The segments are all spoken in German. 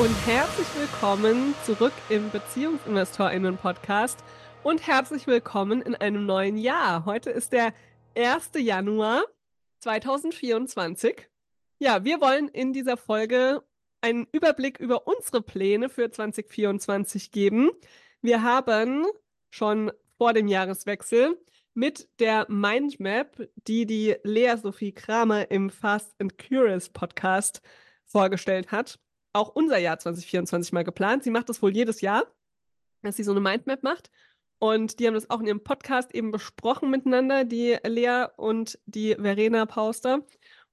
und herzlich willkommen zurück im BeziehungsinvestorInnen-Podcast und herzlich willkommen in einem neuen Jahr. Heute ist der 1. Januar 2024. Ja, wir wollen in dieser Folge einen Überblick über unsere Pläne für 2024 geben. Wir haben schon vor dem Jahreswechsel mit der Mindmap, die die Lea Sophie Kramer im Fast and Curious Podcast vorgestellt hat, auch unser Jahr 2024 mal geplant. Sie macht das wohl jedes Jahr, dass sie so eine Mindmap macht. Und die haben das auch in ihrem Podcast eben besprochen miteinander, die Lea und die Verena Pauster.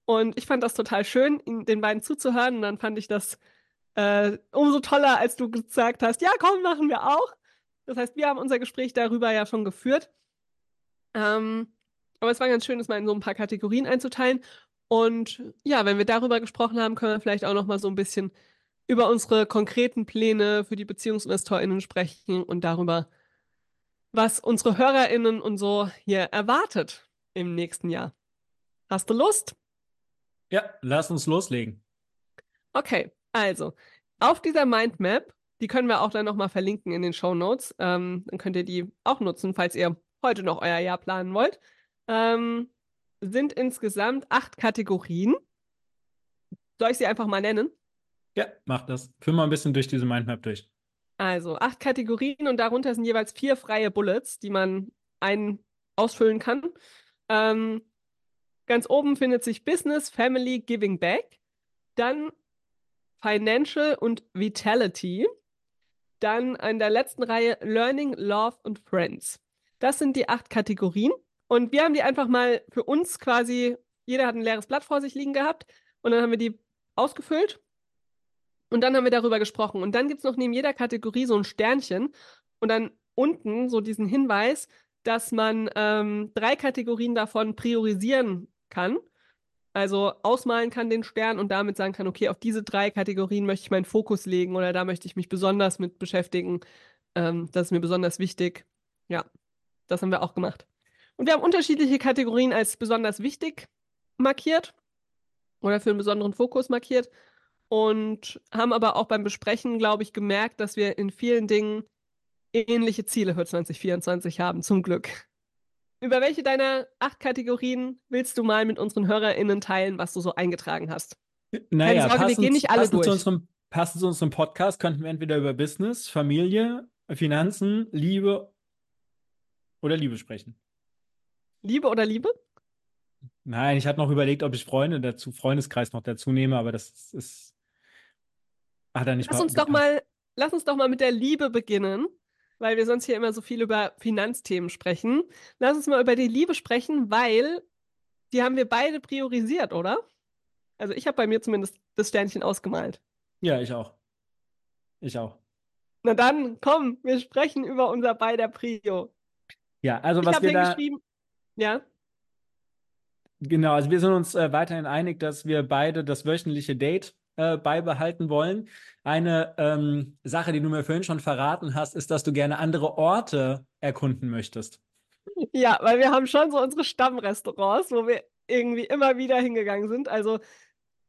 Und ich fand das total schön, den beiden zuzuhören. Und dann fand ich das äh, umso toller, als du gesagt hast, ja, komm, machen wir auch. Das heißt, wir haben unser Gespräch darüber ja schon geführt. Ähm, aber es war ganz schön, das mal in so ein paar Kategorien einzuteilen. Und ja, wenn wir darüber gesprochen haben, können wir vielleicht auch noch mal so ein bisschen über unsere konkreten Pläne für die BeziehungsinvestorInnen sprechen und darüber, was unsere HörerInnen und so hier erwartet im nächsten Jahr. Hast du Lust? Ja, lass uns loslegen. Okay, also auf dieser Mindmap, die können wir auch dann nochmal verlinken in den Show Notes. Ähm, dann könnt ihr die auch nutzen, falls ihr heute noch euer Jahr planen wollt. Ähm, sind insgesamt acht Kategorien. Soll ich sie einfach mal nennen? Ja, mach das. Führ mal ein bisschen durch diese Mindmap durch. Also acht Kategorien und darunter sind jeweils vier freie Bullets, die man ein ausfüllen kann. Ähm, Ganz oben findet sich Business, Family, Giving Back. Dann Financial und Vitality. Dann in der letzten Reihe Learning, Love und Friends. Das sind die acht Kategorien. Und wir haben die einfach mal für uns quasi, jeder hat ein leeres Blatt vor sich liegen gehabt. Und dann haben wir die ausgefüllt. Und dann haben wir darüber gesprochen. Und dann gibt es noch neben jeder Kategorie so ein Sternchen. Und dann unten so diesen Hinweis, dass man ähm, drei Kategorien davon priorisieren kann. Also ausmalen kann den Stern und damit sagen kann, okay, auf diese drei Kategorien möchte ich meinen Fokus legen oder da möchte ich mich besonders mit beschäftigen. Ähm, das ist mir besonders wichtig. Ja, das haben wir auch gemacht. Und wir haben unterschiedliche Kategorien als besonders wichtig markiert oder für einen besonderen Fokus markiert und haben aber auch beim Besprechen, glaube ich, gemerkt, dass wir in vielen Dingen ähnliche Ziele für 2024 haben, zum Glück. Über welche deiner acht Kategorien willst du mal mit unseren HörerInnen teilen, was du so eingetragen hast? Naja, Keine Sorge, passend, wir gehen nicht alle passend durch. Zu unserem, passend zu unserem Podcast könnten wir entweder über Business, Familie, Finanzen, Liebe oder Liebe sprechen. Liebe oder Liebe? Nein, ich hatte noch überlegt, ob ich Freunde dazu, Freundeskreis noch dazu nehme, aber das ist. Hat er nicht lass uns doch mal, lass uns doch mal mit der Liebe beginnen weil wir sonst hier immer so viel über Finanzthemen sprechen. Lass uns mal über die Liebe sprechen, weil die haben wir beide priorisiert, oder? Also ich habe bei mir zumindest das Sternchen ausgemalt. Ja, ich auch. Ich auch. Na dann, komm, wir sprechen über unser beider Prio. Ja, also was wir da... Ja. Genau, also wir sind uns äh, weiterhin einig, dass wir beide das wöchentliche Date äh, beibehalten wollen. Eine ähm, Sache, die du mir vorhin schon verraten hast, ist, dass du gerne andere Orte erkunden möchtest. Ja, weil wir haben schon so unsere Stammrestaurants, wo wir irgendwie immer wieder hingegangen sind. Also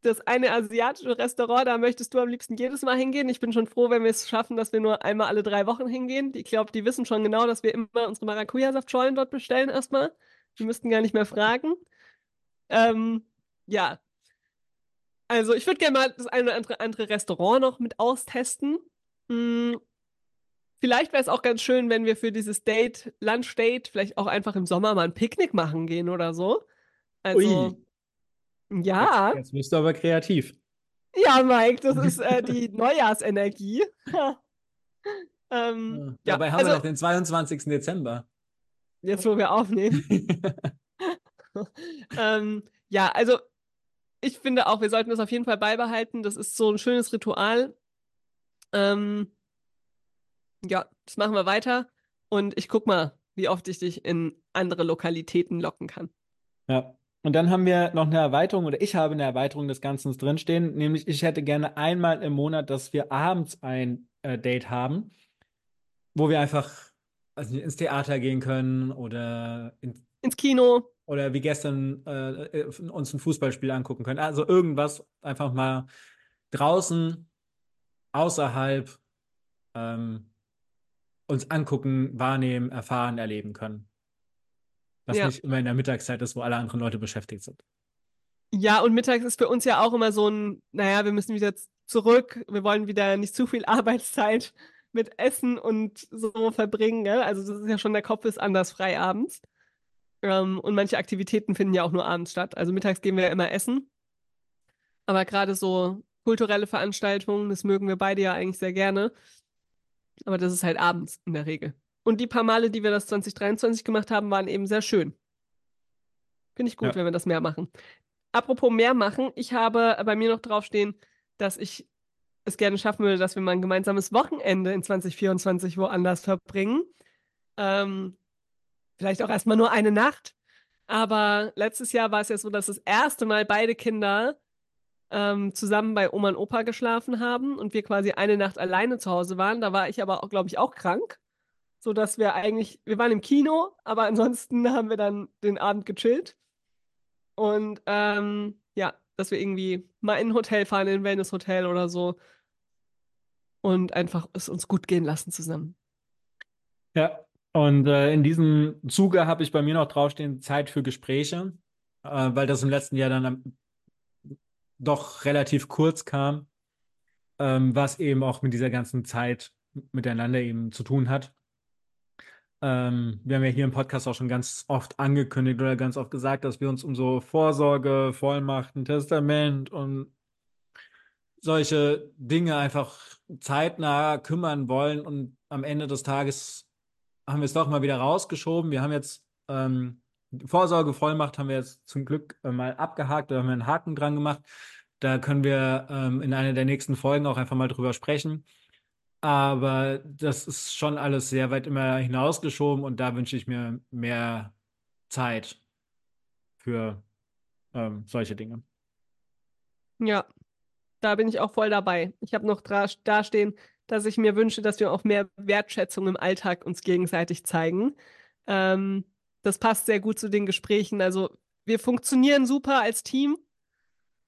das eine asiatische Restaurant, da möchtest du am liebsten jedes Mal hingehen. Ich bin schon froh, wenn wir es schaffen, dass wir nur einmal alle drei Wochen hingehen. Ich glaube, die wissen schon genau, dass wir immer unsere Maracuja-Saftschollen dort bestellen erstmal. Die müssten gar nicht mehr fragen. Ähm, ja, also ich würde gerne mal das eine oder andere, andere Restaurant noch mit austesten. Hm. Vielleicht wäre es auch ganz schön, wenn wir für dieses Date, Lunchdate, vielleicht auch einfach im Sommer mal ein Picknick machen gehen oder so. Also, Ui. ja. Jetzt, jetzt bist du aber kreativ. Ja, Mike, das ist äh, die Neujahrsenergie. ähm, ja, Dabei haben also, wir noch den 22. Dezember. Jetzt, wo wir aufnehmen. ähm, ja, also ich finde auch, wir sollten das auf jeden Fall beibehalten. Das ist so ein schönes Ritual. Ähm, ja, das machen wir weiter. Und ich guck mal, wie oft ich dich in andere Lokalitäten locken kann. Ja. Und dann haben wir noch eine Erweiterung oder ich habe eine Erweiterung des Ganzen drinstehen, nämlich ich hätte gerne einmal im Monat, dass wir abends ein äh, Date haben, wo wir einfach also ins Theater gehen können oder in, ins Kino oder wie gestern äh, uns ein Fußballspiel angucken können. Also irgendwas einfach mal draußen außerhalb ähm, uns angucken, wahrnehmen, erfahren, erleben können. Was Ja. nicht immer in der Mittagszeit ist, wo alle anderen Leute beschäftigt sind. Ja, und mittags ist für uns ja auch immer so ein, naja, wir müssen wieder zurück, wir wollen wieder nicht zu viel Arbeitszeit mit Essen und so verbringen, gell? Also das ist ja schon, der Kopf ist anders frei abends. Ähm, und manche Aktivitäten finden ja auch nur abends statt. Also mittags gehen wir ja immer essen. Aber gerade so kulturelle Veranstaltungen, das mögen wir beide ja eigentlich sehr gerne. Aber das ist halt abends in der Regel. Und die paar Male, die wir das 2023 gemacht haben, waren eben sehr schön. Finde ich gut, Ja. wenn wir das mehr machen. Apropos mehr machen, ich habe bei mir noch draufstehen, dass ich es gerne schaffen würde, dass wir mal ein gemeinsames Wochenende in 2024 woanders verbringen. Ähm, vielleicht auch erstmal nur eine Nacht. Aber letztes Jahr war es ja so, dass das erste Mal beide Kinder ähm, zusammen bei Oma und Opa geschlafen haben und wir quasi eine Nacht alleine zu Hause waren. Da war ich aber glaube ich, auch krank, so dass wir eigentlich, wir waren im Kino, aber ansonsten haben wir dann den Abend gechillt. Und ähm, ja, dass wir irgendwie mal in ein Hotel fahren, in ein Wellnesshotel oder so. Und einfach es uns gut gehen lassen zusammen. Ja, und äh, in diesem Zuge habe ich bei mir noch draufstehen Zeit für Gespräche, äh, weil das im letzten Jahr dann doch relativ kurz kam, ähm, was eben auch mit dieser ganzen Zeit miteinander eben zu tun hat. Ähm, wir haben ja hier im Podcast auch schon ganz oft angekündigt oder ganz oft gesagt, dass wir uns um so Vorsorge, Vollmachten, Testament und solche Dinge einfach zeitnah kümmern wollen und am Ende des Tages haben wir es doch mal wieder rausgeschoben. Wir haben jetzt ähm, Vorsorgevollmacht haben wir jetzt zum Glück äh, mal abgehakt, da haben wir einen Haken dran gemacht. Da können wir ähm, in einer der nächsten Folgen auch einfach mal drüber sprechen. Aber das ist schon alles sehr weit immer hinausgeschoben und da wünsche ich mir mehr Zeit für ähm, solche Dinge. Ja, da bin ich auch voll dabei. Ich habe noch dastehen, dass ich mir wünsche, dass wir auch mehr Wertschätzung im Alltag uns gegenseitig zeigen. Ähm, das passt sehr gut zu den Gesprächen. Also wir funktionieren super als Team.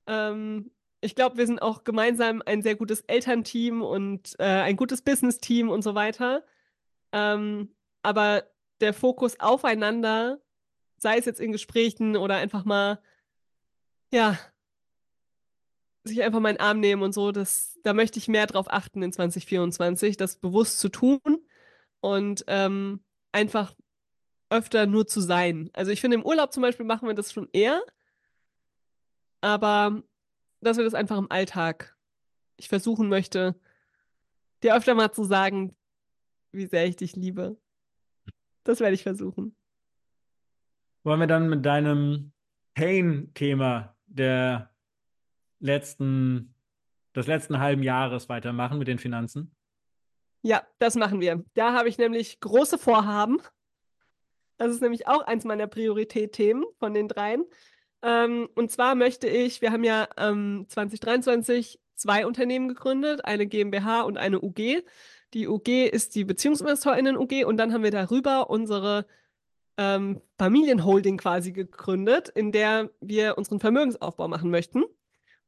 Ähm, ich glaube, wir sind auch gemeinsam ein sehr gutes Elternteam und äh, ein gutes Business-Team und so weiter. Ähm, aber der Fokus aufeinander, sei es jetzt in Gesprächen oder einfach mal, ja, sich einfach mal in den Arm nehmen und so, das, da möchte ich mehr drauf achten in 2024, das bewusst zu tun und ähm, einfach öfter nur zu sein. Also ich finde, im Urlaub zum Beispiel machen wir das schon eher, aber dass wir das einfach im Alltag, ich versuchen möchte, dir öfter mal zu sagen, wie sehr ich dich liebe. Das werde ich versuchen. Wollen wir dann mit deinem Pain-Thema der letzten, des letzten halben Jahres weitermachen mit den Finanzen? Ja, das machen wir. Da habe ich nämlich große Vorhaben. Das ist nämlich auch eins meiner Priorität-Themen von den dreien. Ähm, und zwar möchte ich, wir haben ja ähm, 2023 zwei Unternehmen gegründet, eine GmbH und eine UG. Die UG ist die BeziehungsinvestorInnen-UG und dann haben wir darüber unsere ähm, Familienholding quasi gegründet, in der wir unseren Vermögensaufbau machen möchten.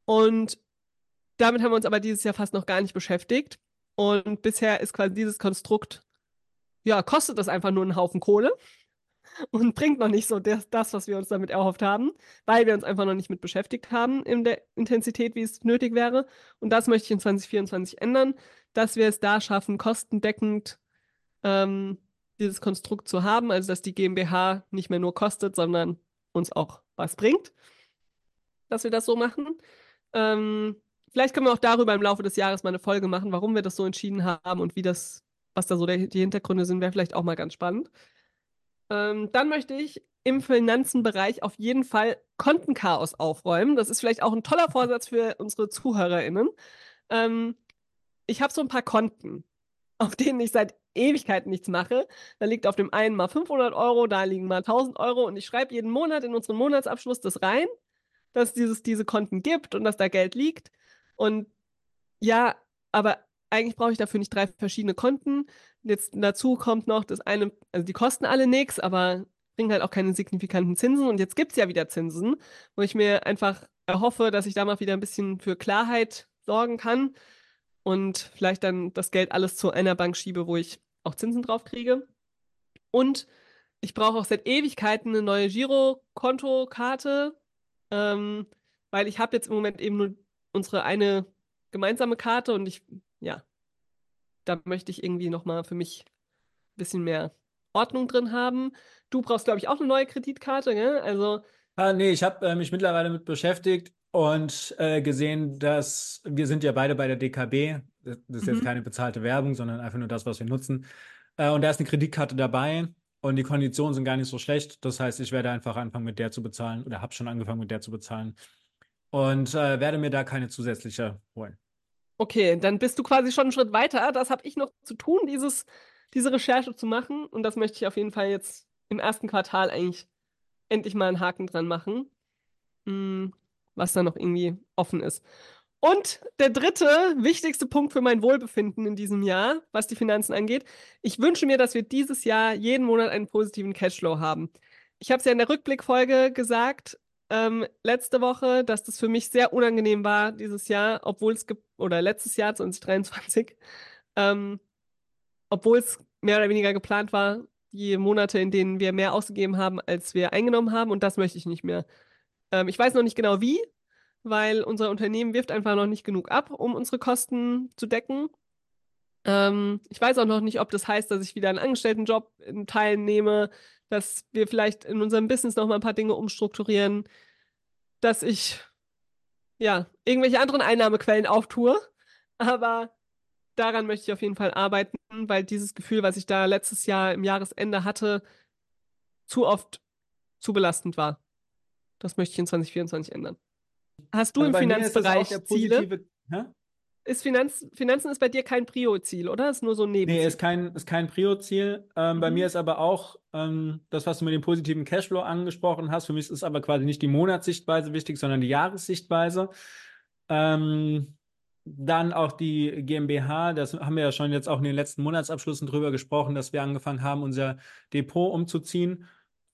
Und damit haben wir uns aber dieses Jahr fast noch gar nicht beschäftigt. Und bisher ist quasi dieses Konstrukt, ja, kostet das einfach nur einen Haufen Kohle und bringt noch nicht so das, das, was wir uns damit erhofft haben, weil wir uns einfach noch nicht mit beschäftigt haben in der Intensität, wie es nötig wäre. Und das möchte ich in 2024 ändern, dass wir es da schaffen, kostendeckend ähm, dieses Konstrukt zu haben, also dass die GmbH nicht mehr nur kostet, sondern uns auch was bringt, dass wir das so machen. Ähm, vielleicht können wir auch darüber im Laufe des Jahres mal eine Folge machen, warum wir das so entschieden haben und wie das, was da so der, die Hintergründe sind, wäre vielleicht auch mal ganz spannend. Ähm, dann möchte ich im Finanzenbereich auf jeden Fall Kontenchaos aufräumen. Das ist vielleicht auch ein toller Vorsatz für unsere ZuhörerInnen. Ähm, ich habe so ein paar Konten, auf denen ich seit Ewigkeiten nichts mache. Da liegt auf dem einen mal 500 Euro, da liegen mal 1000 Euro und ich schreibe jeden Monat in unseren Monatsabschluss das rein, dass es dieses, diese Konten gibt und dass da Geld liegt. Und ja, aber eigentlich brauche ich dafür nicht drei verschiedene Konten. Jetzt dazu kommt noch das eine, also die kosten alle nichts, aber bringen halt auch keine signifikanten Zinsen. Und jetzt gibt es ja wieder Zinsen, wo ich mir einfach erhoffe, dass ich da mal wieder ein bisschen für Klarheit sorgen kann. und vielleicht dann das Geld alles zu einer Bank schiebe, wo ich auch Zinsen drauf kriege. Und ich brauche auch seit Ewigkeiten eine neue Girokontokarte, ähm, weil ich habe jetzt im Moment eben nur unsere eine gemeinsame Karte und ich, ja, da möchte ich irgendwie nochmal für mich ein bisschen mehr Ordnung drin haben. Du brauchst, glaube ich, auch eine neue Kreditkarte, gell? Also. Ah, nee, ich habe äh, mich mittlerweile mit beschäftigt und äh, gesehen, dass wir sind ja beide bei der DKB. Das ist mhm. jetzt keine bezahlte Werbung, sondern einfach nur das, was wir nutzen. Äh, und da ist eine Kreditkarte dabei und die Konditionen sind gar nicht so schlecht. Das heißt, ich werde einfach anfangen, mit der zu bezahlen oder habe schon angefangen, mit der zu bezahlen und äh, werde mir da keine zusätzliche holen. Okay, dann bist du quasi schon einen Schritt weiter. Das habe ich noch zu tun, dieses, diese Recherche zu machen. Und das möchte ich auf jeden Fall jetzt im ersten Quartal eigentlich endlich mal einen Haken dran machen, hm, was da noch irgendwie offen ist. Und der dritte wichtigste Punkt für mein Wohlbefinden in diesem Jahr, was die Finanzen angeht. Ich wünsche mir, dass wir dieses Jahr jeden Monat einen positiven Cashflow haben. Ich habe es ja in der Rückblickfolge gesagt, ähm, letzte Woche, dass das für mich sehr unangenehm war dieses Jahr, obwohl es oder letztes Jahr 2023, ähm, obwohl es mehr oder weniger geplant war, die Monate, in denen wir mehr ausgegeben haben, als wir eingenommen haben. Und das möchte ich nicht mehr. Ähm, ich weiß noch nicht genau wie, weil unser Unternehmen wirft einfach noch nicht genug ab, um unsere Kosten zu decken. Ähm, ich weiß auch noch nicht, ob das heißt, dass ich wieder einen Angestelltenjob in Teilen nehme, dass wir vielleicht in unserem Business noch mal ein paar Dinge umstrukturieren, dass ich ja irgendwelche anderen Einnahmequellen auftue. Aber daran möchte ich auf jeden Fall arbeiten, weil dieses Gefühl, was ich da letztes Jahr im Jahresende hatte, zu oft zu belastend war. Das möchte ich in 2024 ändern. Hast du also im Finanzbereich Ziele? Ist Finanz, Finanzen ist bei dir kein Prio-Ziel, oder? Ist nur so ein Nebenziel? Nee, ist kein, ist kein Prio-Ziel. Ähm, mhm. Bei mir ist aber auch ähm, das, was du mit dem positiven Cashflow angesprochen hast. Für mich ist aber quasi nicht die Monatssichtweise wichtig, sondern die Jahressichtweise. Ähm, dann auch die GmbH, das haben wir ja schon jetzt auch in den letzten Monatsabschlüssen drüber gesprochen, dass wir angefangen haben, unser Depot umzuziehen.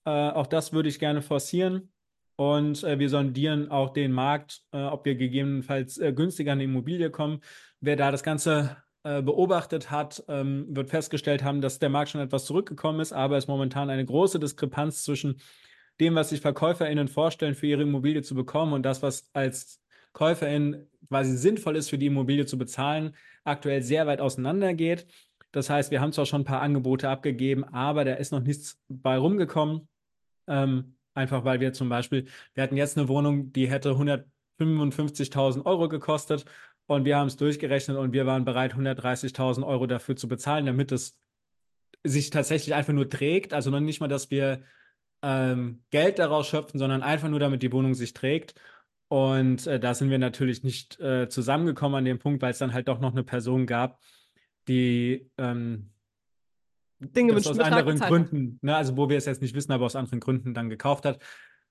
Äh, auch das würde ich gerne forcieren. Und äh, wir sondieren auch den Markt, äh, ob wir gegebenenfalls äh, günstiger an die Immobilie kommen. Wer da das Ganze äh, beobachtet hat, ähm, wird festgestellt haben, dass der Markt schon etwas zurückgekommen ist, aber es momentan eine große Diskrepanz zwischen dem, was sich VerkäuferInnen vorstellen, für ihre Immobilie zu bekommen und das, was als KäuferInnen quasi sinnvoll ist, für die Immobilie zu bezahlen, aktuell sehr weit auseinander geht. Das heißt, wir haben zwar schon ein paar Angebote abgegeben, aber da ist noch nichts bei rumgekommen. Ähm, Einfach weil wir zum Beispiel, wir hatten jetzt eine Wohnung, die hätte 155.000 Euro gekostet und wir haben es durchgerechnet und wir waren bereit, 130.000 Euro dafür zu bezahlen, damit es sich tatsächlich einfach nur trägt. Also noch nicht mal, dass wir ähm, Geld daraus schöpfen, sondern einfach nur, damit die Wohnung sich trägt. Und äh, da sind wir natürlich nicht äh, zusammengekommen an dem Punkt, weil es dann halt doch noch eine Person gab, die ähm, Dinge das aus anderen Gründen, ne, also wo wir es jetzt nicht wissen, aber aus anderen Gründen dann gekauft hat.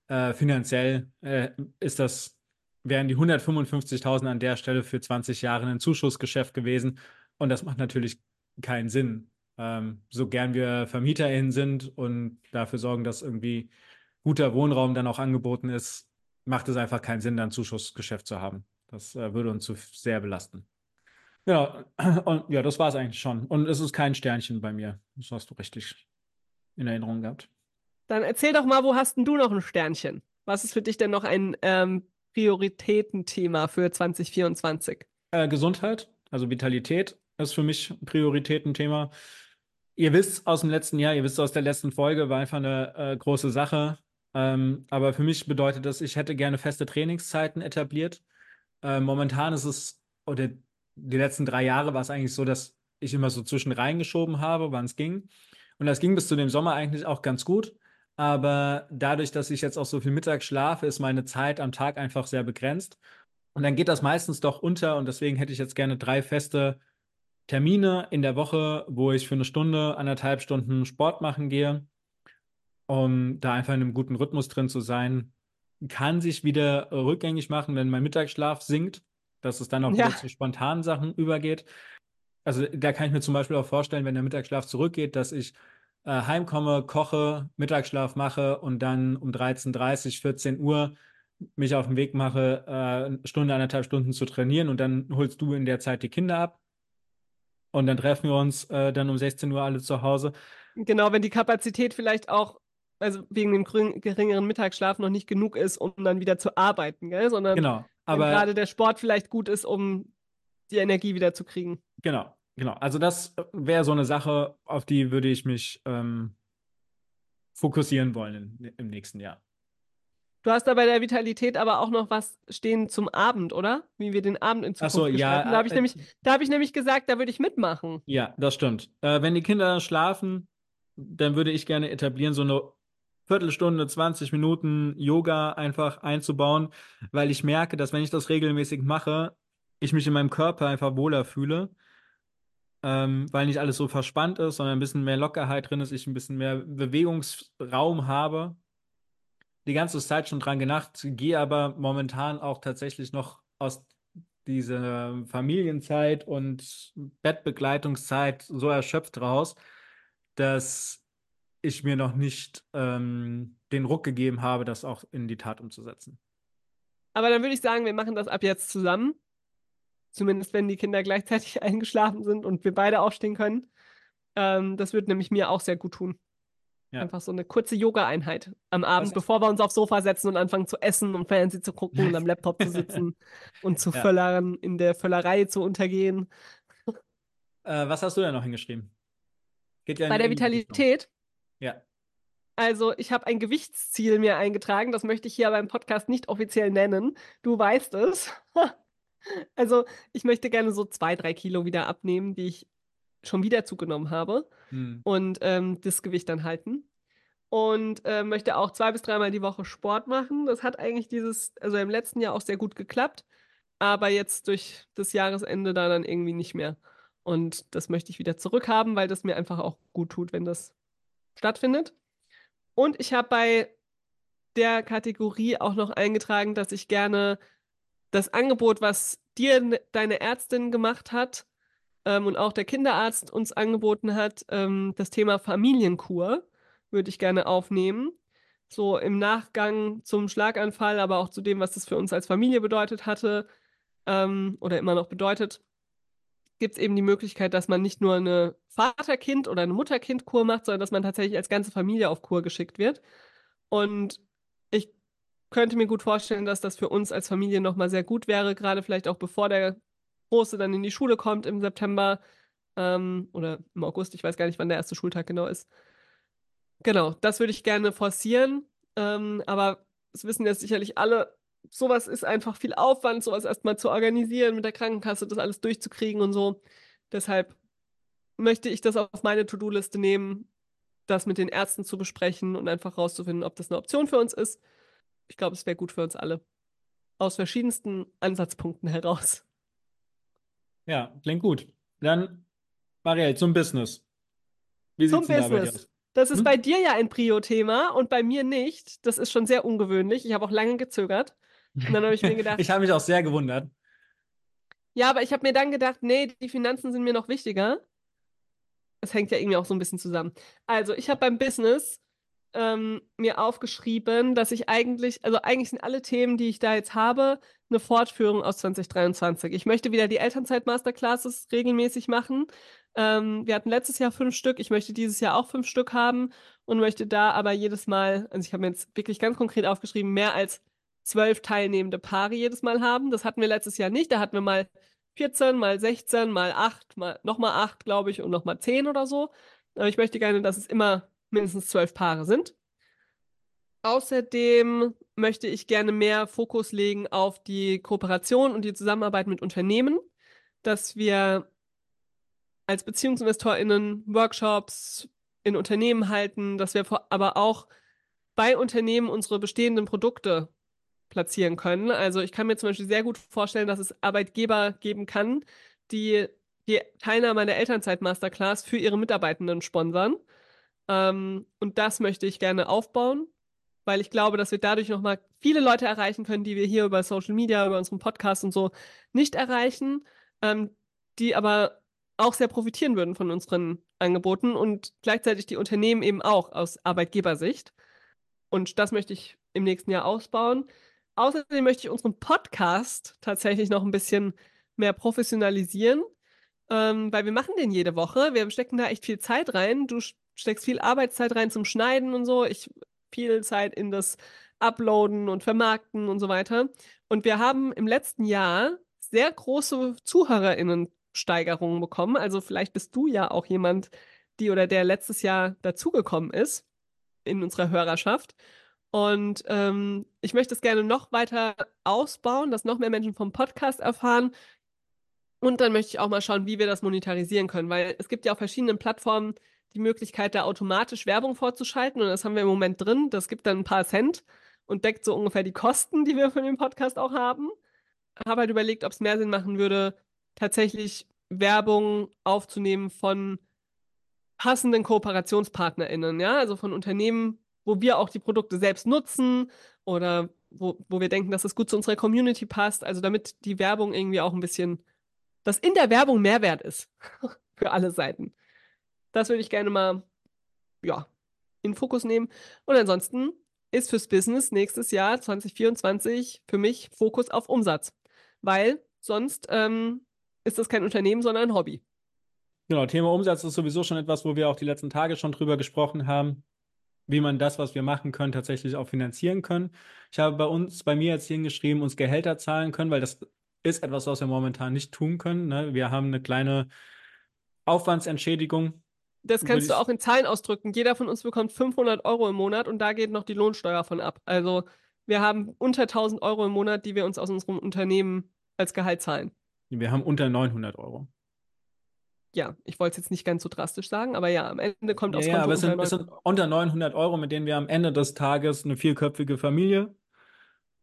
Äh, finanziell äh, ist das, wären die 155.000 an der Stelle für 20 Jahre ein Zuschussgeschäft gewesen. Und das macht natürlich keinen Sinn. Ähm, so gern wir VermieterInnen sind und dafür sorgen, dass irgendwie guter Wohnraum dann auch angeboten ist, macht es einfach keinen Sinn, dann ein Zuschussgeschäft zu haben. Das äh, würde uns zu sehr belasten. Ja, und ja, das war es eigentlich schon. Und es ist kein Sternchen bei mir. Das hast du richtig in Erinnerung gehabt. Dann erzähl doch mal, wo hast denn du noch ein Sternchen? Was ist für dich denn noch ein ähm, Prioritätenthema für 2024? Äh, Gesundheit, also Vitalität ist für mich ein Prioritätenthema. Ihr wisst aus dem letzten Jahr, ihr wisst aus der letzten Folge, war einfach eine äh, große Sache. Ähm, aber für mich bedeutet das, ich hätte gerne feste Trainingszeiten etabliert. Äh, momentan ist es, oder die letzten drei Jahre war es eigentlich so, dass ich immer so zwischen reingeschoben habe, wann es ging. Und das ging bis zu dem Sommer eigentlich auch ganz gut. Aber dadurch, dass ich jetzt auch so viel Mittag schlafe, ist meine Zeit am Tag einfach sehr begrenzt. Und dann geht das meistens doch unter. Und deswegen hätte ich jetzt gerne drei feste Termine in der Woche, wo ich für eine Stunde, anderthalb Stunden Sport machen gehe, um da einfach in einem guten Rhythmus drin zu sein. Kann sich wieder rückgängig machen, wenn mein Mittagsschlaf sinkt dass es dann auch ja. wieder zu spontanen Sachen übergeht. Also da kann ich mir zum Beispiel auch vorstellen, wenn der Mittagsschlaf zurückgeht, dass ich äh, heimkomme, koche, Mittagsschlaf mache und dann um 13.30, 14 Uhr mich auf den Weg mache, äh, eine Stunde, anderthalb Stunden zu trainieren und dann holst du in der Zeit die Kinder ab. Und dann treffen wir uns äh, dann um 16 Uhr alle zu Hause. Genau, wenn die Kapazität vielleicht auch, also wegen dem geringeren Mittagsschlaf noch nicht genug ist, um dann wieder zu arbeiten, gell? sondern genau, aber gerade der Sport vielleicht gut ist, um die Energie wieder zu kriegen. Genau, genau. Also das wäre so eine Sache, auf die würde ich mich ähm, fokussieren wollen in, im nächsten Jahr. Du hast da bei der Vitalität aber auch noch was stehen zum Abend, oder? Wie wir den Abend in Zukunft Ach so, ja, Da habe ich, äh, nämlich, da hab ich nämlich gesagt, da würde ich mitmachen. Ja, das stimmt. Äh, wenn die Kinder schlafen, dann würde ich gerne etablieren, so eine Viertelstunde, 20 Minuten Yoga einfach einzubauen, weil ich merke, dass wenn ich das regelmäßig mache, ich mich in meinem Körper einfach wohler fühle, ähm, weil nicht alles so verspannt ist, sondern ein bisschen mehr Lockerheit drin ist, ich ein bisschen mehr Bewegungsraum habe. Die ganze Zeit schon dran gedacht, gehe aber momentan auch tatsächlich noch aus dieser Familienzeit und Bettbegleitungszeit so erschöpft raus, dass ich mir noch nicht ähm, den Ruck gegeben habe, das auch in die Tat umzusetzen. Aber dann würde ich sagen, wir machen das ab jetzt zusammen. Zumindest wenn die Kinder gleichzeitig eingeschlafen sind und wir beide aufstehen können. Ähm, das wird nämlich mir auch sehr gut tun. Ja. Einfach so eine kurze Yoga-Einheit am Abend, bevor wir uns aufs Sofa setzen und anfangen zu essen und Fernsehen zu gucken und am Laptop zu sitzen und zu ja. völlern, in der Völlerei zu untergehen. Äh, was hast du denn noch hingeschrieben? Ja Bei der Vitalität? Ja. Also, ich habe ein Gewichtsziel mir eingetragen. Das möchte ich hier beim Podcast nicht offiziell nennen. Du weißt es. Also, ich möchte gerne so zwei, drei Kilo wieder abnehmen, die ich schon wieder zugenommen habe hm. und ähm, das Gewicht dann halten. Und äh, möchte auch zwei bis dreimal die Woche Sport machen. Das hat eigentlich dieses, also im letzten Jahr auch sehr gut geklappt, aber jetzt durch das Jahresende da dann irgendwie nicht mehr. Und das möchte ich wieder zurückhaben, weil das mir einfach auch gut tut, wenn das stattfindet. Und ich habe bei der Kategorie auch noch eingetragen, dass ich gerne das Angebot, was dir deine Ärztin gemacht hat ähm, und auch der Kinderarzt uns angeboten hat, ähm, das Thema Familienkur, würde ich gerne aufnehmen. So im Nachgang zum Schlaganfall, aber auch zu dem, was das für uns als Familie bedeutet hatte ähm, oder immer noch bedeutet, gibt es eben die Möglichkeit, dass man nicht nur eine Vater-Kind- oder eine Mutter-Kind-Kur macht, sondern dass man tatsächlich als ganze Familie auf Kur geschickt wird. Und ich könnte mir gut vorstellen, dass das für uns als Familie nochmal sehr gut wäre, gerade vielleicht auch bevor der Große dann in die Schule kommt im September ähm, oder im August. Ich weiß gar nicht, wann der erste Schultag genau ist. Genau, das würde ich gerne forcieren. Ähm, aber es wissen ja sicherlich alle, sowas ist einfach viel Aufwand, sowas erstmal zu organisieren, mit der Krankenkasse das alles durchzukriegen und so. Deshalb möchte ich das auf meine To-Do-Liste nehmen, das mit den Ärzten zu besprechen und einfach rauszufinden, ob das eine Option für uns ist ich glaube, es wäre gut für uns alle. Aus verschiedensten Ansatzpunkten heraus. Ja, klingt gut. Dann, Marielle, zum Business. Wie zum Business. Das ist hm? bei dir ja ein Prio-Thema und bei mir nicht. Das ist schon sehr ungewöhnlich. Ich habe auch lange gezögert. Und dann habe ich mir gedacht. ich habe mich auch sehr gewundert. Ja, aber ich habe mir dann gedacht, nee, die Finanzen sind mir noch wichtiger. Es hängt ja irgendwie auch so ein bisschen zusammen. Also, ich habe beim Business ähm, mir aufgeschrieben, dass ich eigentlich, also eigentlich sind alle Themen, die ich da jetzt habe, eine Fortführung aus 2023. Ich möchte wieder die Elternzeit-Masterclasses regelmäßig machen. Ähm, wir hatten letztes Jahr fünf Stück. Ich möchte dieses Jahr auch fünf Stück haben und möchte da aber jedes Mal, also ich habe mir jetzt wirklich ganz konkret aufgeschrieben, mehr als zwölf teilnehmende Paare jedes Mal haben. Das hatten wir letztes Jahr nicht. Da hatten wir mal 14, mal 16, mal 8, mal nochmal 8, glaube ich, und nochmal 10 oder so. Aber ich möchte gerne, dass es immer mindestens zwölf Paare sind. Außerdem möchte ich gerne mehr Fokus legen auf die Kooperation und die Zusammenarbeit mit Unternehmen, dass wir als BeziehungsinvestorInnen Workshops in Unternehmen halten, dass wir aber auch bei Unternehmen unsere bestehenden Produkte platzieren können. Also ich kann mir zum Beispiel sehr gut vorstellen, dass es Arbeitgeber geben kann, die die Teilnahme an der Elternzeit-Masterclass für ihre Mitarbeitenden sponsern ähm, und das möchte ich gerne aufbauen, weil ich glaube, dass wir dadurch nochmal viele Leute erreichen können, die wir hier über Social Media, über unseren Podcast und so nicht erreichen, ähm, die aber auch sehr profitieren würden von unseren Angeboten und gleichzeitig die Unternehmen eben auch aus Arbeitgebersicht. Und das möchte ich im nächsten Jahr ausbauen. Außerdem möchte ich unseren Podcast tatsächlich noch ein bisschen mehr professionalisieren, ähm, weil wir machen den jede Woche. Wir stecken da echt viel Zeit rein. Du steckst viel Arbeitszeit rein zum Schneiden und so. Ich viel Zeit in das Uploaden und Vermarkten und so weiter. Und wir haben im letzten Jahr sehr große ZuhörerInnen-Steigerungen bekommen. Also vielleicht bist du ja auch jemand, die oder der letztes Jahr dazugekommen ist in unserer Hörerschaft. Und ähm, ich möchte es gerne noch weiter ausbauen, dass noch mehr Menschen vom Podcast erfahren. Und dann möchte ich auch mal schauen, wie wir das monetarisieren können, weil es gibt ja auf verschiedenen Plattformen die Möglichkeit, da automatisch Werbung vorzuschalten. Und das haben wir im Moment drin. Das gibt dann ein paar Cent und deckt so ungefähr die Kosten, die wir von dem Podcast auch haben. Habe halt überlegt, ob es mehr Sinn machen würde, tatsächlich Werbung aufzunehmen von passenden KooperationspartnerInnen, ja, also von Unternehmen, wo wir auch die Produkte selbst nutzen oder wo, wo wir denken, dass es gut zu unserer Community passt. Also damit die Werbung irgendwie auch ein bisschen, dass in der Werbung Mehrwert ist für alle Seiten. Das würde ich gerne mal, ja, in Fokus nehmen. Und ansonsten ist fürs Business nächstes Jahr 2024 für mich Fokus auf Umsatz, weil sonst ähm, ist das kein Unternehmen, sondern ein Hobby. Genau, Thema Umsatz ist sowieso schon etwas, wo wir auch die letzten Tage schon drüber gesprochen haben, wie man das, was wir machen können, tatsächlich auch finanzieren können. Ich habe bei uns, bei mir jetzt hingeschrieben, uns Gehälter zahlen können, weil das ist etwas, was wir momentan nicht tun können. Ne? Wir haben eine kleine Aufwandsentschädigung. Das kannst du auch in Zahlen ausdrücken. Jeder von uns bekommt 500 Euro im Monat und da geht noch die Lohnsteuer von ab. Also wir haben unter 1000 Euro im Monat, die wir uns aus unserem Unternehmen als Gehalt zahlen. Wir haben unter 900 Euro ja, ich wollte es jetzt nicht ganz so drastisch sagen, aber ja, am Ende kommt ja, aufs Konto ja, aber es sind, es sind, unter 900 Euro, mit denen wir am Ende des Tages eine vierköpfige Familie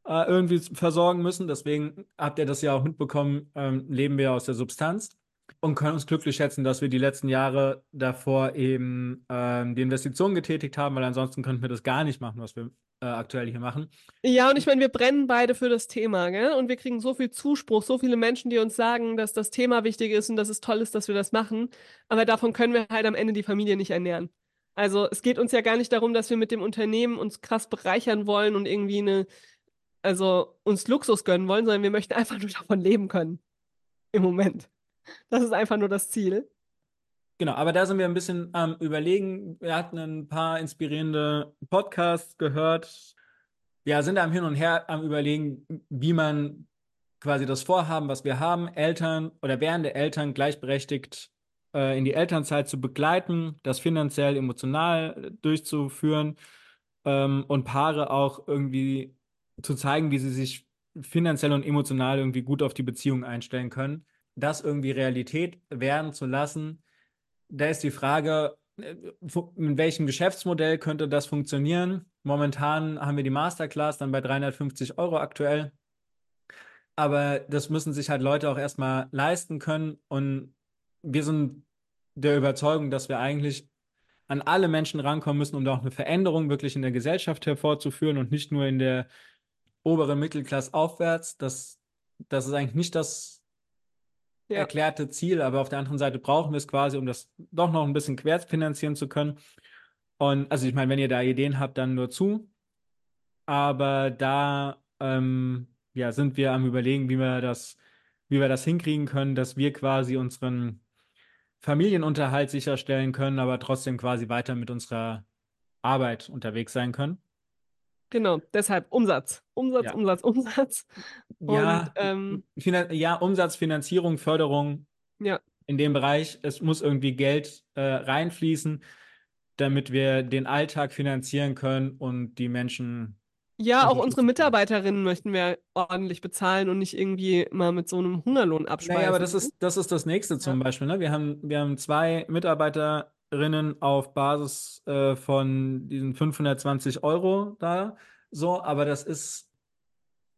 äh, irgendwie versorgen müssen. Deswegen habt ihr das ja auch mitbekommen, ähm, leben wir aus der Substanz und können uns glücklich schätzen, dass wir die letzten Jahre davor eben ähm, die Investitionen getätigt haben, weil ansonsten könnten wir das gar nicht machen, was wir äh, aktuell hier machen. Ja, und ich meine, wir brennen beide für das Thema, gell? Und wir kriegen so viel Zuspruch, so viele Menschen, die uns sagen, dass das Thema wichtig ist und dass es toll ist, dass wir das machen. Aber davon können wir halt am Ende die Familie nicht ernähren. Also es geht uns ja gar nicht darum, dass wir mit dem Unternehmen uns krass bereichern wollen und irgendwie eine, also uns Luxus gönnen wollen, sondern wir möchten einfach nur davon leben können. Im Moment. Das ist einfach nur das Ziel. Genau, aber da sind wir ein bisschen am Überlegen. Wir hatten ein paar inspirierende Podcasts gehört. Ja, sind am Hin und Her am Überlegen, wie man quasi das Vorhaben, was wir haben, Eltern oder werdende Eltern gleichberechtigt äh, in die Elternzeit zu begleiten, das finanziell, emotional durchzuführen ähm, und Paare auch irgendwie zu zeigen, wie sie sich finanziell und emotional irgendwie gut auf die Beziehung einstellen können. Das irgendwie Realität werden zu lassen da ist die Frage, äh, in welchem Geschäftsmodell könnte das funktionieren? Momentan haben wir die Masterclass dann bei 350 Euro aktuell. Aber das müssen sich halt Leute auch erstmal leisten können. Und wir sind der Überzeugung, dass wir eigentlich an alle Menschen rankommen müssen, um da auch eine Veränderung wirklich in der Gesellschaft hervorzuführen und nicht nur in der oberen Mittelklasse aufwärts. Das, das ist eigentlich nicht das, ja. erklärte Ziel, aber auf der anderen Seite brauchen wir es quasi, um das doch noch ein bisschen querfinanzieren zu können. Und also ich meine, wenn ihr da Ideen habt, dann nur zu. Aber da ähm, ja, sind wir am überlegen, wie wir das, wie wir das hinkriegen können, dass wir quasi unseren Familienunterhalt sicherstellen können, aber trotzdem quasi weiter mit unserer Arbeit unterwegs sein können. Genau, deshalb Umsatz. Umsatz, ja. Umsatz, Umsatz. Ja, ähm, ja, Umsatz, Finanzierung, Förderung. Ja. In dem Bereich, es muss irgendwie Geld äh, reinfließen, damit wir den Alltag finanzieren können und die Menschen. Ja, auch unsere Mitarbeiterinnen möchten wir ordentlich bezahlen und nicht irgendwie mal mit so einem Hungerlohn abspeisen. Ja, naja, aber das ist, das ist das nächste zum ja. Beispiel. Ne? Wir, haben, wir haben zwei Mitarbeiter Rinnen auf Basis äh, von diesen 520 Euro da. So, aber das ist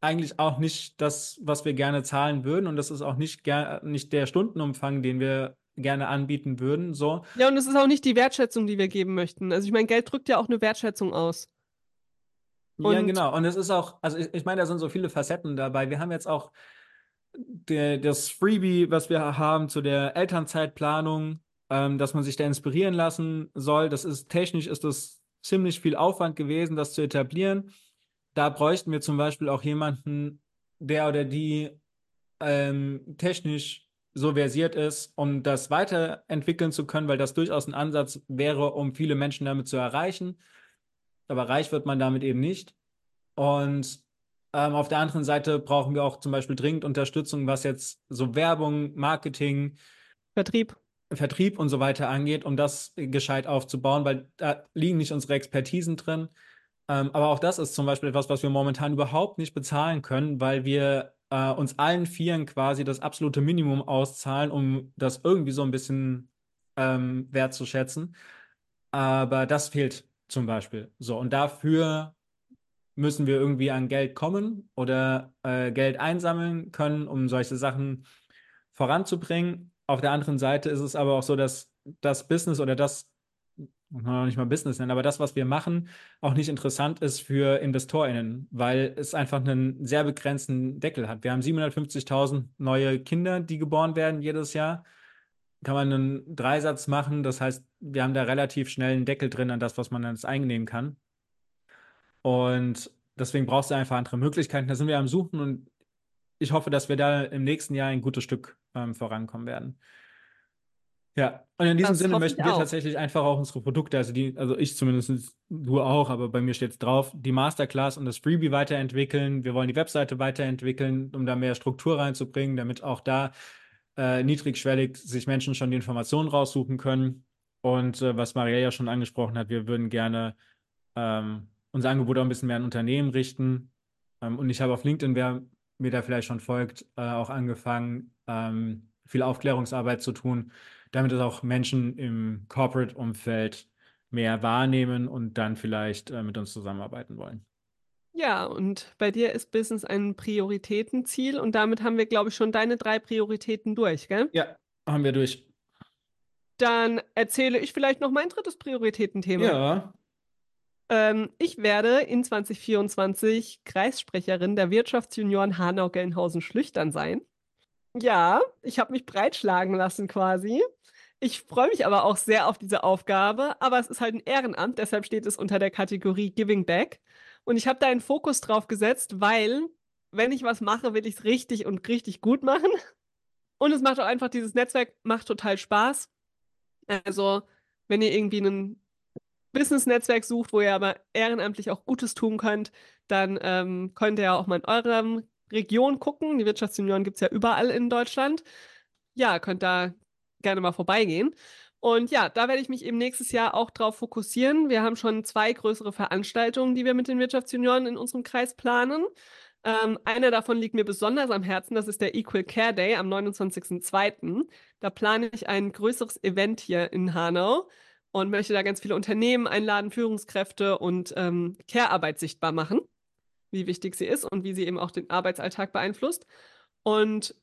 eigentlich auch nicht das, was wir gerne zahlen würden. Und das ist auch nicht, nicht der Stundenumfang, den wir gerne anbieten würden. So. Ja, und es ist auch nicht die Wertschätzung, die wir geben möchten. Also ich meine, Geld drückt ja auch eine Wertschätzung aus. Und ja, genau. Und es ist auch, also ich, ich meine, da sind so viele Facetten dabei. Wir haben jetzt auch der, das Freebie, was wir haben zu der Elternzeitplanung, ähm, dass man sich da inspirieren lassen soll. Das ist technisch ist das ziemlich viel Aufwand gewesen, das zu etablieren. da bräuchten wir zum Beispiel auch jemanden, der oder die ähm, technisch so versiert ist, um das weiterentwickeln zu können, weil das durchaus ein Ansatz wäre, um viele Menschen damit zu erreichen. Aber reich wird man damit eben nicht. Und ähm, auf der anderen Seite brauchen wir auch zum Beispiel dringend Unterstützung, was jetzt so Werbung, Marketing, Vertrieb. Vertrieb und so weiter angeht, um das gescheit aufzubauen, weil da liegen nicht unsere Expertisen drin. Ähm, aber auch das ist zum Beispiel etwas, was wir momentan überhaupt nicht bezahlen können, weil wir äh, uns allen Vieren quasi das absolute Minimum auszahlen, um das irgendwie so ein bisschen ähm, wertzuschätzen. Aber das fehlt zum Beispiel. So, und dafür müssen wir irgendwie an Geld kommen oder äh, Geld einsammeln können, um solche Sachen voranzubringen. Auf der anderen Seite ist es aber auch so, dass das Business oder das, man kann auch nicht mal Business nennen, aber das, was wir machen, auch nicht interessant ist für InvestorInnen, weil es einfach einen sehr begrenzten Deckel hat. Wir haben 750.000 neue Kinder, die geboren werden jedes Jahr. Kann man einen Dreisatz machen, das heißt, wir haben da relativ schnell einen Deckel drin an das, was man jetzt einnehmen kann. Und deswegen brauchst du einfach andere Möglichkeiten. Da sind wir am Suchen und ich hoffe, dass wir da im nächsten Jahr ein gutes Stück ähm, vorankommen werden. Ja, und in diesem Das Sinne möchten wir auch. tatsächlich einfach auch unsere Produkte, also die, also ich zumindest, du auch, aber bei mir steht es drauf, die Masterclass und das Freebie weiterentwickeln. Wir wollen die Webseite weiterentwickeln, um da mehr Struktur reinzubringen, damit auch da äh, niedrigschwellig sich Menschen schon die Informationen raussuchen können. Und äh, was Marielle ja schon angesprochen hat, wir würden gerne ähm, unser Angebot auch ein bisschen mehr an Unternehmen richten. Ähm, und ich habe auf LinkedIn, wer mir da vielleicht schon folgt, äh, auch angefangen, ähm, viel Aufklärungsarbeit zu tun, damit es auch Menschen im Corporate-Umfeld mehr wahrnehmen und dann vielleicht äh, mit uns zusammenarbeiten wollen. Ja, und bei dir ist Business ein Prioritätenziel und damit haben wir, glaube ich, schon deine drei Prioritäten durch, gell? Ja, haben wir durch. Dann erzähle ich vielleicht noch mein drittes Prioritätenthema. Ja, Ähm, ich werde in 2024 Kreissprecherin der Wirtschaftsjunioren Hanau-Gelnhausen-Schlüchtern sein. Ja, ich habe mich breitschlagen lassen quasi. Ich freue mich aber auch sehr auf diese Aufgabe, aber es ist halt ein Ehrenamt, deshalb steht es unter der Kategorie Giving Back. Und ich habe da einen Fokus drauf gesetzt, weil, wenn ich was mache, will ich es richtig und richtig gut machen. Und es macht auch einfach, dieses Netzwerk macht total Spaß. Also, wenn ihr irgendwie ein Business-Netzwerk sucht, wo ihr aber ehrenamtlich auch Gutes tun könnt, dann ähm, könnt ihr ja auch mal in eurer Region gucken. Die Wirtschaftsunion gibt es ja überall in Deutschland. Ja, könnt da gerne mal vorbeigehen. Und ja, da werde ich mich eben nächstes Jahr auch drauf fokussieren. Wir haben schon zwei größere Veranstaltungen, die wir mit den Wirtschaftsjunioren in unserem Kreis planen. Ähm, eine davon liegt mir besonders am Herzen, das ist der Equal Care Day am 29.02. Da plane ich ein größeres Event hier in Hanau und möchte da ganz viele Unternehmen einladen, Führungskräfte und ähm, Care-Arbeit sichtbar machen, wie wichtig sie ist und wie sie eben auch den Arbeitsalltag beeinflusst. Und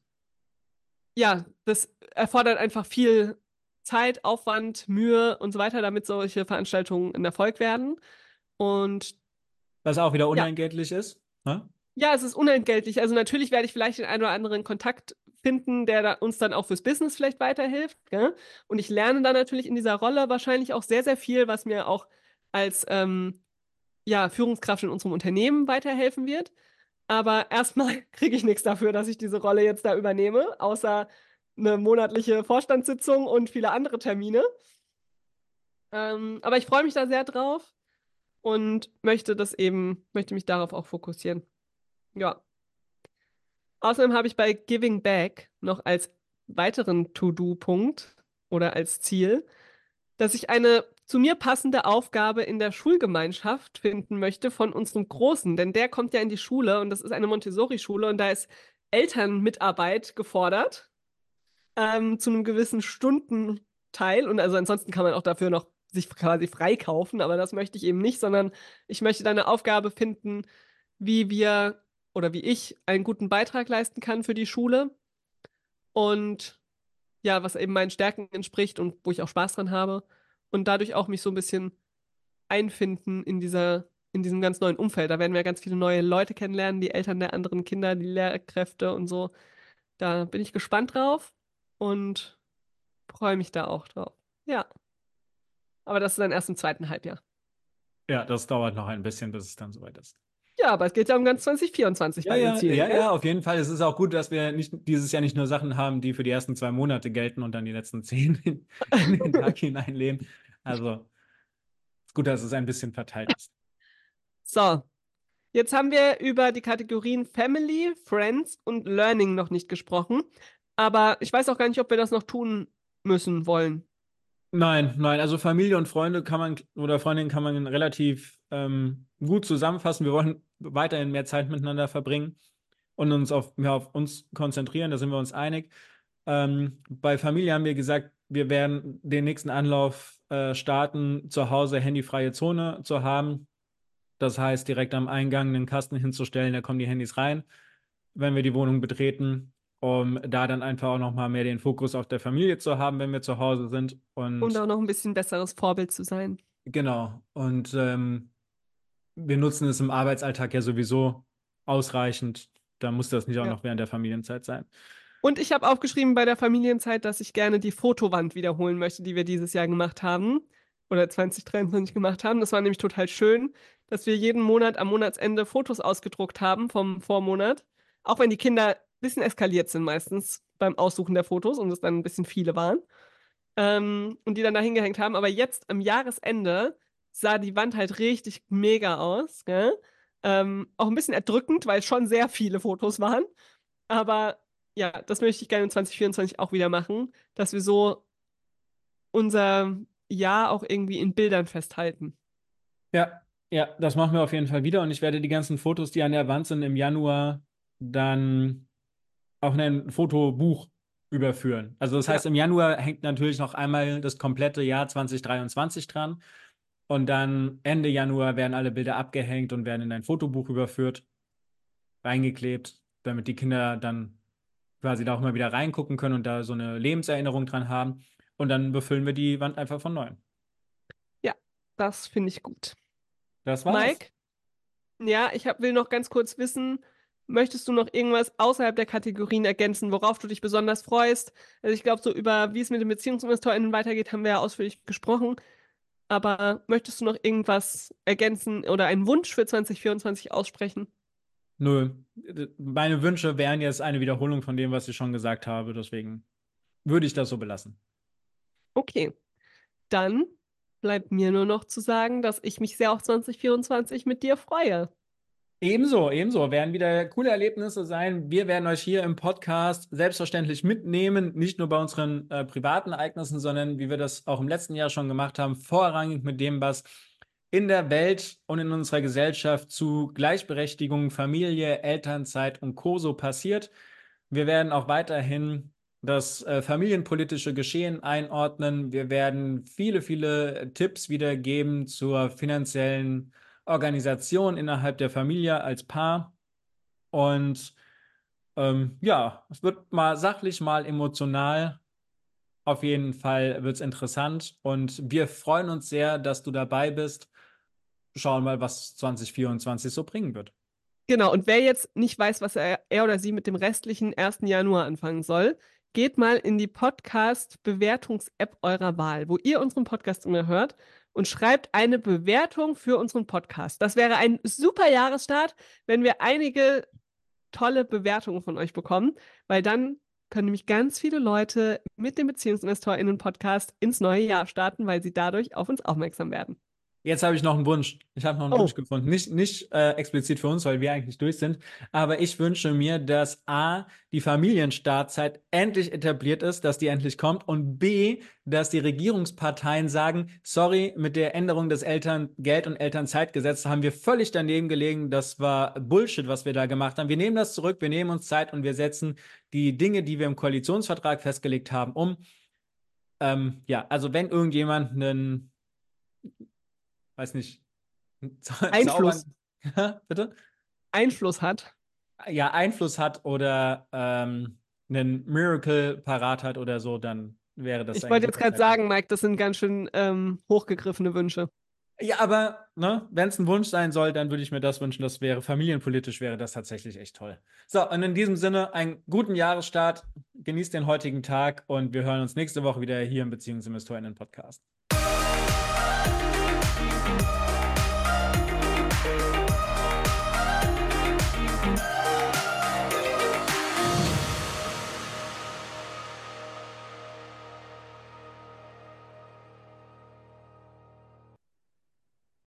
ja, das erfordert einfach viel Zeit, Aufwand, Mühe und so weiter, damit solche Veranstaltungen ein Erfolg werden. Und was auch wieder ja, unentgeltlich ist. Ne? ja, es ist unentgeltlich. Also natürlich werde ich vielleicht den einen oder anderen Kontakt finden, der da uns dann auch fürs Business vielleicht weiterhilft. Gell? Und ich lerne dann natürlich in dieser Rolle wahrscheinlich auch sehr, sehr viel, was mir auch als ähm, ja, Führungskraft in unserem Unternehmen weiterhelfen wird. Aber erstmal kriege ich nichts dafür, dass ich diese Rolle jetzt da übernehme, außer eine monatliche Vorstandssitzung und viele andere Termine. Ähm, aber ich freue mich da sehr drauf und möchte das eben, möchte mich darauf auch fokussieren. Ja. Außerdem habe ich bei Giving Back noch als weiteren To-Do-Punkt oder als Ziel, dass ich eine zu mir passende Aufgabe in der Schulgemeinschaft finden möchte von unserem Großen, denn der kommt ja in die Schule und das ist eine Montessori-Schule und da ist Elternmitarbeit gefordert ähm, zu einem gewissen Stundenteil. Und also ansonsten kann man auch dafür noch sich quasi freikaufen, aber das möchte ich eben nicht, sondern ich möchte da eine Aufgabe finden, wie wir oder wie ich einen guten Beitrag leisten kann für die Schule und ja, was eben meinen Stärken entspricht und wo ich auch Spaß dran habe und dadurch auch mich so ein bisschen einfinden in dieser, in diesem ganz neuen Umfeld. Da werden wir ganz viele neue Leute kennenlernen, die Eltern der anderen Kinder, die Lehrkräfte und so. Da bin ich gespannt drauf und freue mich da auch drauf. Ja. Aber das ist dann erst im zweiten Halbjahr. Ja, das dauert noch ein bisschen, bis es dann soweit ist. Ja, aber es geht ja um ganz 2024 Ja, bei den ja, Zielen. ja, gell? ja, auf jeden Fall. Es ist auch gut, dass wir nicht dieses Jahr nicht nur Sachen haben, die für die ersten zwei Monate gelten und dann die letzten zehn in, in den Tag hineinleben. Also gut, dass es ein bisschen verteilt ist. So, jetzt haben wir über die Kategorien Family, Friends und Learning noch nicht gesprochen. Aber ich weiß auch gar nicht, ob wir das noch tun müssen wollen. Nein, nein, also Familie und Freunde kann man oder Freundinnen kann man relativ ähm, gut zusammenfassen. Wir wollen weiterhin mehr Zeit miteinander verbringen und uns auf, mehr auf uns konzentrieren, da sind wir uns einig. Ähm, bei Familie haben wir gesagt, wir werden den nächsten Anlauf äh, starten, zu Hause handyfreie Zone zu haben. Das heißt, direkt am Eingang einen Kasten hinzustellen, da kommen die Handys rein, wenn wir die Wohnung betreten, um da dann einfach auch nochmal mehr den Fokus auf der Familie zu haben, wenn wir zu Hause sind. Und Und auch noch ein bisschen besseres Vorbild zu sein. Genau. Und ähm, wir nutzen es im Arbeitsalltag ja sowieso ausreichend. Da muss das nicht auch Ja. noch während der Familienzeit sein. Und ich habe aufgeschrieben bei der Familienzeit, dass ich gerne die Fotowand wiederholen möchte, die wir dieses Jahr gemacht haben. Oder 2023 gemacht haben. Das war nämlich total schön, dass wir jeden Monat am Monatsende Fotos ausgedruckt haben vom Vormonat. Auch wenn die Kinder bisschen eskaliert sind meistens beim Aussuchen der Fotos und es dann ein bisschen viele waren. Ähm, und die dann da hingehängt haben. Aber jetzt am Jahresende sah die Wand halt richtig mega aus. Ähm, auch ein bisschen erdrückend, weil es schon sehr viele Fotos waren. Aber ja, das möchte ich gerne in 2024 auch wieder machen, dass wir so unser Jahr auch irgendwie in Bildern festhalten. Ja, ja, das machen wir auf jeden Fall wieder. Und ich werde die ganzen Fotos, die an der Wand sind, im Januar dann auch in ein Fotobuch überführen. Also das Ja. heißt, im Januar hängt natürlich noch einmal das komplette Jahr 2023 dran. Und dann Ende Januar werden alle Bilder abgehängt und werden in ein Fotobuch überführt, reingeklebt, damit die Kinder dann quasi da auch mal wieder reingucken können und da so eine Lebenserinnerung dran haben. Und dann befüllen wir die Wand einfach von neuem. Das finde ich gut. Das war's. Mike? Ja, ich hab, will noch ganz kurz wissen, möchtest du noch irgendwas außerhalb der Kategorien ergänzen, worauf du dich besonders freust? Also ich glaube, so über wie es mit den BeziehungsinvestorInnen weitergeht, haben wir ja ausführlich gesprochen. Aber möchtest du noch irgendwas ergänzen oder einen Wunsch für 2024 aussprechen? Nö. Meine Wünsche wären jetzt eine Wiederholung von dem, was ich schon gesagt habe. Deswegen würde ich das so belassen. Okay, dann bleibt mir nur noch zu sagen, dass ich mich sehr auf 2024 mit dir freue. Ebenso, ebenso. Werden wieder coole Erlebnisse sein. Wir werden euch hier im Podcast selbstverständlich mitnehmen, nicht nur bei unseren äh, privaten Ereignissen, sondern wie wir das auch im letzten Jahr schon gemacht haben, vorrangig mit dem, was in der Welt und in unserer Gesellschaft zu Gleichberechtigung, Familie, Elternzeit und Co. so passiert. Wir werden auch weiterhin das äh, familienpolitische Geschehen einordnen. Wir werden viele, viele Tipps wiedergeben zur finanziellen Organisation innerhalb der Familie als Paar. Und ähm, ja, es wird mal sachlich, mal emotional. Auf jeden Fall wird es interessant und wir freuen uns sehr, dass du dabei bist. Schauen mal, was 2024 so bringen wird. Genau, und wer jetzt nicht weiß, was er, er oder sie mit dem restlichen 1. Januar anfangen soll, geht mal in die Podcast-Bewertungs-App eurer Wahl, wo ihr unseren Podcast immer hört und schreibt eine Bewertung für unseren Podcast. Das wäre ein super Jahresstart, wenn wir einige tolle Bewertungen von euch bekommen, weil dann können nämlich ganz viele Leute mit dem BeziehungsinvestorInnen-Podcast ins neue Jahr starten, weil sie dadurch auf uns aufmerksam werden. Jetzt habe ich noch einen Wunsch. Ich habe noch einen Oh. Wunsch gefunden. Nicht, nicht äh, explizit für uns, weil wir eigentlich durch sind. Aber ich wünsche mir, dass A, die Familienstartzeit endlich etabliert ist, dass die endlich kommt. Und B, dass die Regierungsparteien sagen, sorry, mit der Änderung des Elterngeld- und Elternzeitgesetzes haben wir völlig daneben gelegen. Das war Bullshit, was wir da gemacht haben. Wir nehmen das zurück, wir nehmen uns Zeit und wir setzen die Dinge, die wir im Koalitionsvertrag festgelegt haben, um. Ähm, ja, also wenn irgendjemand einen weiß nicht, Einfluss. Bitte? Einfluss hat. Ja, Einfluss hat oder ähm, einen Miracle parat hat oder so, dann wäre das Ich wollte jetzt gerade sagen, Mike, das sind ganz schön ähm, hochgegriffene Wünsche. Ja, aber ne, wenn es ein Wunsch sein soll, dann würde ich mir das wünschen. Das wäre familienpolitisch, wäre das tatsächlich echt toll. So, und in diesem Sinne, einen guten Jahresstart. Genießt den heutigen Tag und wir hören uns nächste Woche wieder hier im BeziehungsinvestorInnen-Podcast. Thank you.